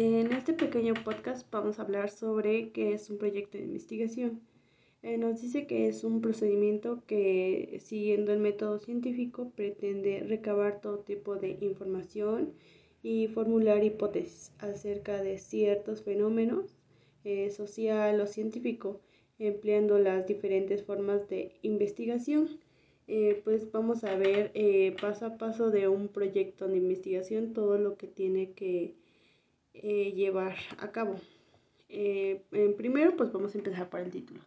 En este pequeño podcast vamos a hablar sobre qué es un proyecto de investigación. Eh, nos dice que es un procedimiento que, siguiendo el método científico, pretende recabar todo tipo de información y formular hipótesis acerca de ciertos fenómenos eh, o científico, empleando las diferentes formas de investigación. Eh, pues vamos a ver paso a paso de un proyecto de investigación todo lo que tiene que eh, llevar a cabo. Eh, en primero, pues vamos a empezar por el título,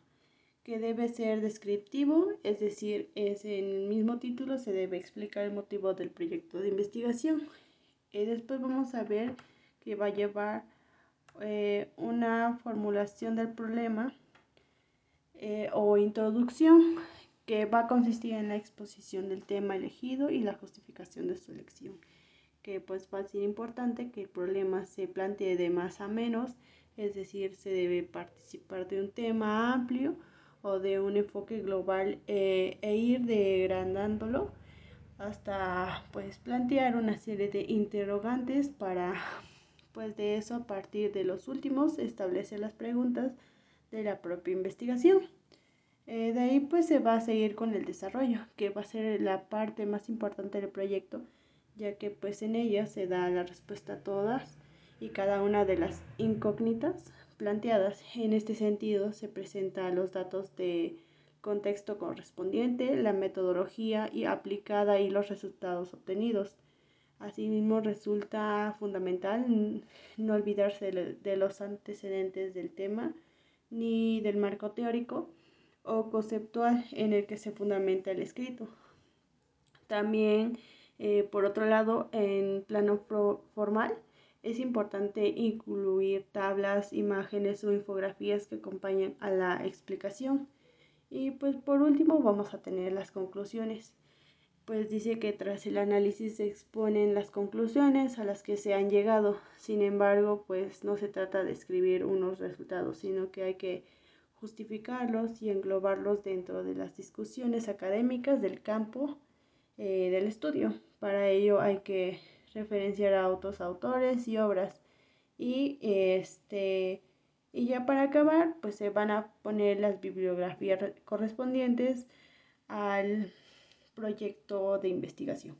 que debe ser descriptivo, es decir, es en el mismo título se debe explicar el motivo del proyecto de investigación. después vamos a ver que va a llevar eh, una formulación del problema o introducción que va a consistir en la exposición del tema elegido y la justificación de su elección que pues va a ser importante que el problema se plantee de más a menos, es decir, se debe participar de un tema amplio o de un enfoque global eh, e ir degrandándolo hasta pues plantear una serie de interrogantes para pues de eso a partir de los últimos establecer las preguntas de la propia investigación. Eh, de ahí pues se va a seguir con el desarrollo, que va a ser la parte más importante del proyecto, ya que pues en ella se da la respuesta a todas y cada una de las incógnitas planteadas. En este sentido se presentan los datos de contexto correspondiente, la metodología y aplicada y los resultados obtenidos. Asimismo, resulta fundamental no olvidarse de los antecedentes del tema ni del marco teórico o conceptual en el que se fundamenta el escrito. También eh, por otro lado, en plano formal, es importante incluir tablas, imágenes o infografías que acompañen a la explicación. Y pues por último vamos a tener las conclusiones. Pues dice que tras el análisis se exponen las conclusiones a las que se han llegado. Sin embargo, pues no se trata de escribir unos resultados, sino que hay que justificarlos y englobarlos dentro de las discusiones académicas del campo eh, del estudio. Para ello hay que referenciar a otros autores y obras. Y este y ya para acabar, pues se van a poner las bibliografías correspondientes al proyecto de investigación.